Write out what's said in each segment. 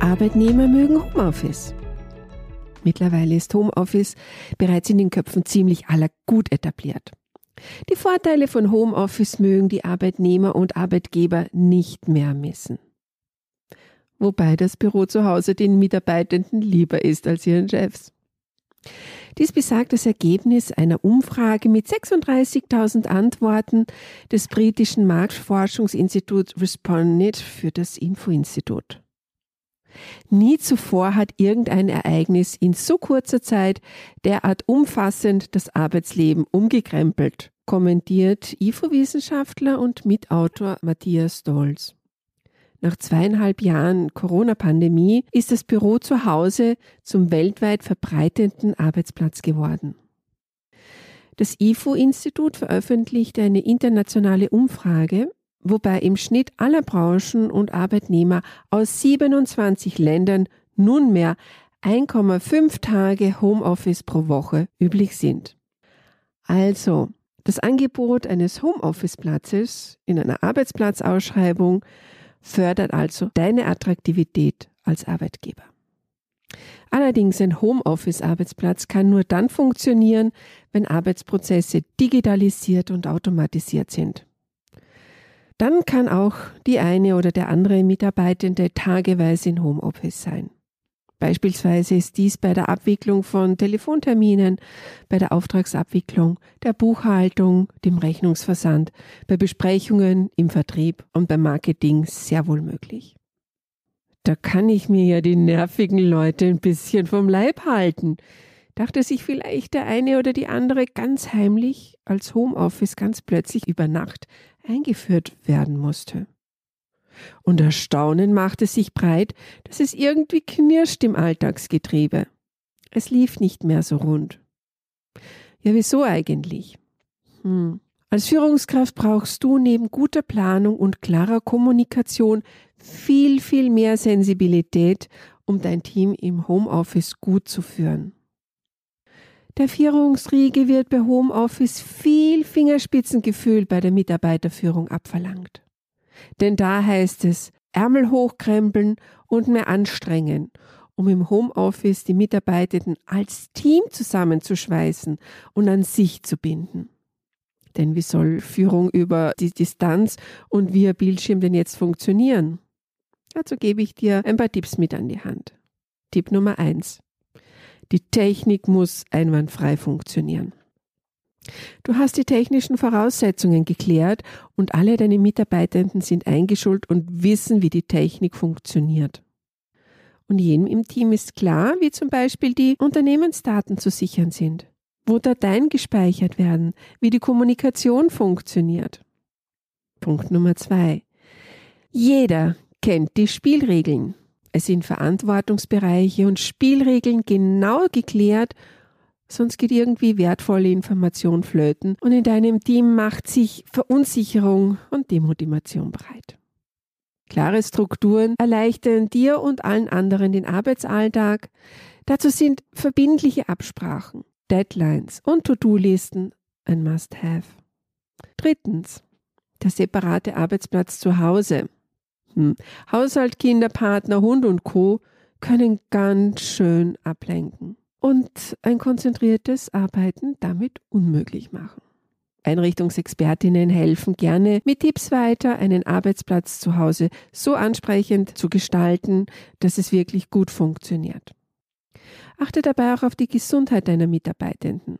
Arbeitnehmer mögen Homeoffice. Mittlerweile ist Homeoffice bereits in den Köpfen ziemlich aller gut etabliert. Die Vorteile von Homeoffice mögen die Arbeitnehmer und Arbeitgeber nicht mehr missen. Wobei das Büro zu Hause den Mitarbeitenden lieber ist als ihren Chefs. Dies besagt das Ergebnis einer Umfrage mit 36.000 Antworten des britischen Marktforschungsinstituts Responded für das Infoinstitut. Nie zuvor hat irgendein Ereignis in so kurzer Zeit derart umfassend das Arbeitsleben umgekrempelt, kommentiert IFO-Wissenschaftler und Mitautor Matthias Dolz. Nach zweieinhalb Jahren Corona-Pandemie ist das Büro zu Hause zum weltweit verbreitenden Arbeitsplatz geworden. Das IFO-Institut veröffentlichte eine internationale Umfrage, wobei im Schnitt aller Branchen und Arbeitnehmer aus 27 Ländern nunmehr 1,5 Tage Homeoffice pro Woche üblich sind. Also, das Angebot eines Homeoffice-Platzes in einer Arbeitsplatzausschreibung fördert also deine Attraktivität als Arbeitgeber. Allerdings ein Homeoffice-Arbeitsplatz kann nur dann funktionieren, wenn Arbeitsprozesse digitalisiert und automatisiert sind. Dann kann auch die eine oder der andere Mitarbeitende tageweise in Homeoffice sein. Beispielsweise ist dies bei der Abwicklung von Telefonterminen, bei der Auftragsabwicklung, der Buchhaltung, dem Rechnungsversand, bei Besprechungen im Vertrieb und beim Marketing sehr wohl möglich. Da kann ich mir ja die nervigen Leute ein bisschen vom Leib halten, dachte sich vielleicht der eine oder die andere ganz heimlich, als Homeoffice ganz plötzlich über Nacht eingeführt werden musste. Und Erstaunen machte sich breit, dass es irgendwie knirscht im Alltagsgetriebe. Es lief nicht mehr so rund. Ja, wieso eigentlich? Hm. Als Führungskraft brauchst du neben guter Planung und klarer Kommunikation viel, viel mehr Sensibilität, um dein Team im Homeoffice gut zu führen. Der Führungsriege wird bei Homeoffice viel Fingerspitzengefühl bei der Mitarbeiterführung abverlangt. Denn da heißt es Ärmel hochkrempeln und mehr anstrengen, um im Homeoffice die Mitarbeitenden als Team zusammenzuschweißen und an sich zu binden. Denn wie soll Führung über die Distanz und via Bildschirm denn jetzt funktionieren? Dazu gebe ich dir ein paar Tipps mit an die Hand. Tipp Nummer eins: die Technik muss einwandfrei funktionieren. Du hast die technischen Voraussetzungen geklärt und alle deine Mitarbeitenden sind eingeschult und wissen, wie die Technik funktioniert. Und jedem im Team ist klar, wie zum Beispiel die Unternehmensdaten zu sichern sind, wo Dateien gespeichert werden, wie die Kommunikation funktioniert. Punkt Nummer zwei. Jeder kennt die Spielregeln. Es sind Verantwortungsbereiche und Spielregeln genau geklärt, sonst geht irgendwie wertvolle Information flöten und in deinem Team macht sich Verunsicherung und Demotivation breit. Klare Strukturen erleichtern dir und allen anderen den Arbeitsalltag. Dazu sind verbindliche Absprachen, Deadlines und To-Do-Listen ein Must-Have. Drittens, der separate Arbeitsplatz zu Hause. Hm. Haushalt, Kinder, Partner, Hund und Co. können ganz schön ablenken und ein konzentriertes Arbeiten damit unmöglich machen. Einrichtungsexpertinnen helfen gerne mit Tipps weiter, einen Arbeitsplatz zu Hause so ansprechend zu gestalten, dass es wirklich gut funktioniert. Achte dabei auch auf die Gesundheit deiner Mitarbeitenden.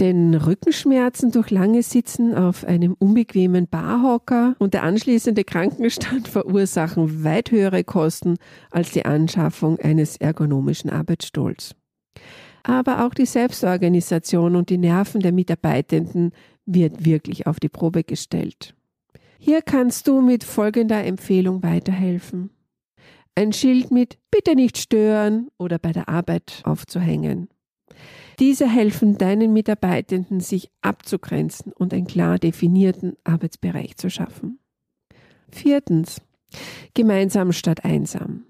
Denn Rückenschmerzen durch lange Sitzen auf einem unbequemen Barhocker und der anschließende Krankenstand verursachen weit höhere Kosten als die Anschaffung eines ergonomischen Arbeitsstuhls. Aber auch die Selbstorganisation und die Nerven der Mitarbeitenden wird wirklich auf die Probe gestellt. Hier kannst du mit folgender Empfehlung weiterhelfen. ein Schild mit Bitte nicht stören oder bei der Arbeit aufzuhängen. Diese helfen deinen Mitarbeitenden, sich abzugrenzen und einen klar definierten Arbeitsbereich zu schaffen. Viertens. Gemeinsam statt einsam.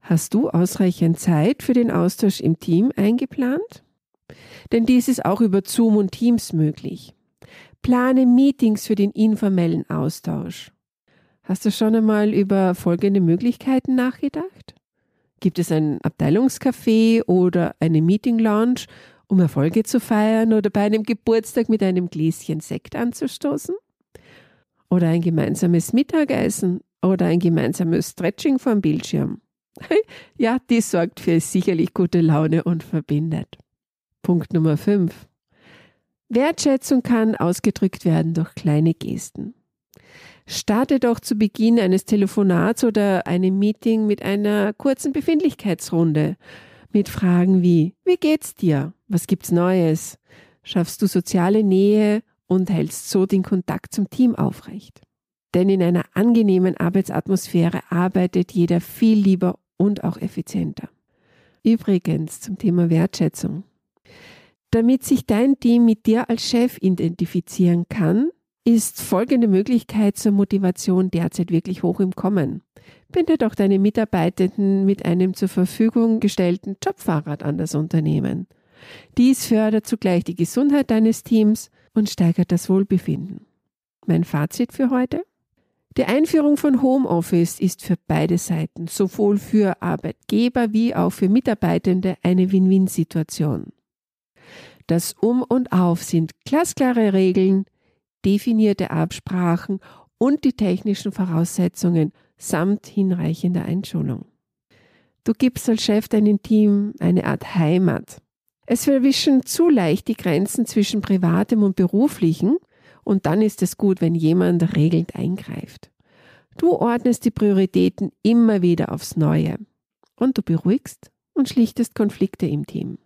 Hast du ausreichend Zeit für den Austausch im Team eingeplant? Denn dies ist auch über Zoom und Teams möglich. Plane Meetings für den informellen Austausch. Hast du schon einmal über folgende Möglichkeiten nachgedacht? Gibt es ein Abteilungscafé oder eine Meeting Lounge, um Erfolge zu feiern oder bei einem Geburtstag mit einem Gläschen Sekt anzustoßen? Oder ein gemeinsames Mittagessen oder ein gemeinsames Stretching vom Bildschirm? ja, dies sorgt für sicherlich gute Laune und verbindet. Punkt Nummer 5. Wertschätzung kann ausgedrückt werden durch kleine Gesten. Starte doch zu Beginn eines Telefonats oder einem Meeting mit einer kurzen Befindlichkeitsrunde. Mit Fragen wie, wie geht's dir? Was gibt's Neues? Schaffst du soziale Nähe und hältst so den Kontakt zum Team aufrecht? Denn in einer angenehmen Arbeitsatmosphäre arbeitet jeder viel lieber und auch effizienter. Übrigens zum Thema Wertschätzung. Damit sich dein Team mit dir als Chef identifizieren kann, ist folgende Möglichkeit zur Motivation derzeit wirklich hoch im Kommen. Binde doch deine Mitarbeitenden mit einem zur Verfügung gestellten Jobfahrrad an das Unternehmen. Dies fördert zugleich die Gesundheit deines Teams und steigert das Wohlbefinden. Mein Fazit für heute? Die Einführung von Homeoffice ist für beide Seiten, sowohl für Arbeitgeber wie auch für Mitarbeitende, eine Win-Win-Situation. Das Um und Auf sind glasklare Regeln, definierte Absprachen und die technischen Voraussetzungen samt hinreichender Einschulung. Du gibst als Chef deinem Team eine Art Heimat. Es verwischen zu leicht die Grenzen zwischen privatem und beruflichem und dann ist es gut, wenn jemand regelnd eingreift. Du ordnest die Prioritäten immer wieder aufs Neue und du beruhigst und schlichtest Konflikte im Team.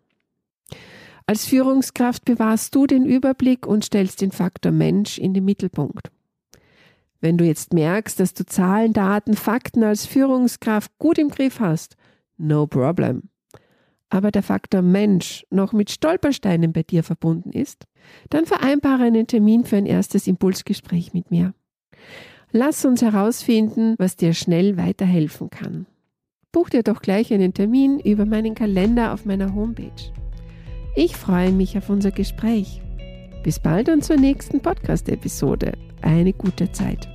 Als Führungskraft bewahrst du den Überblick und stellst den Faktor Mensch in den Mittelpunkt. Wenn du jetzt merkst, dass du Zahlen, Daten, Fakten als Führungskraft gut im Griff hast, no problem. Aber der Faktor Mensch noch mit Stolpersteinen bei dir verbunden ist, dann vereinbare einen Termin für ein erstes Impulsgespräch mit mir. Lass uns herausfinden, was dir schnell weiterhelfen kann. Buch dir doch gleich einen Termin über meinen Kalender auf meiner Homepage. Ich freue mich auf unser Gespräch. Bis bald und zur nächsten Podcast-Episode. Eine gute Zeit.